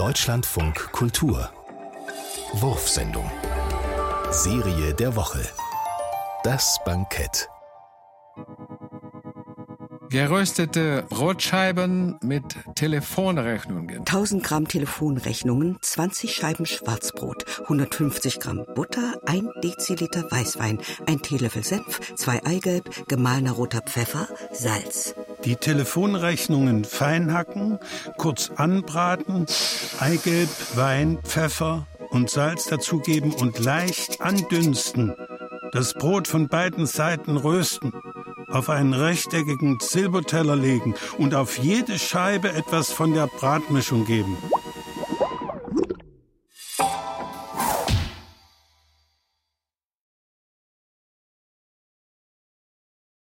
Deutschlandfunk Kultur Wurfsendung Serie der Woche Das Bankett Geröstete Brotscheiben mit Telefonrechnungen. 1000 Gramm Telefonrechnungen, 20 Scheiben Schwarzbrot, 150 Gramm Butter, 1 Deziliter Weißwein, ein Teelöffel Senf, zwei Eigelb, gemahlener roter Pfeffer, Salz. Die Telefonrechnungen fein hacken, kurz anbraten, Eigelb, Wein, Pfeffer und Salz dazugeben und leicht andünsten. Das Brot von beiden Seiten rösten auf einen rechteckigen Silberteller legen und auf jede Scheibe etwas von der Bratmischung geben.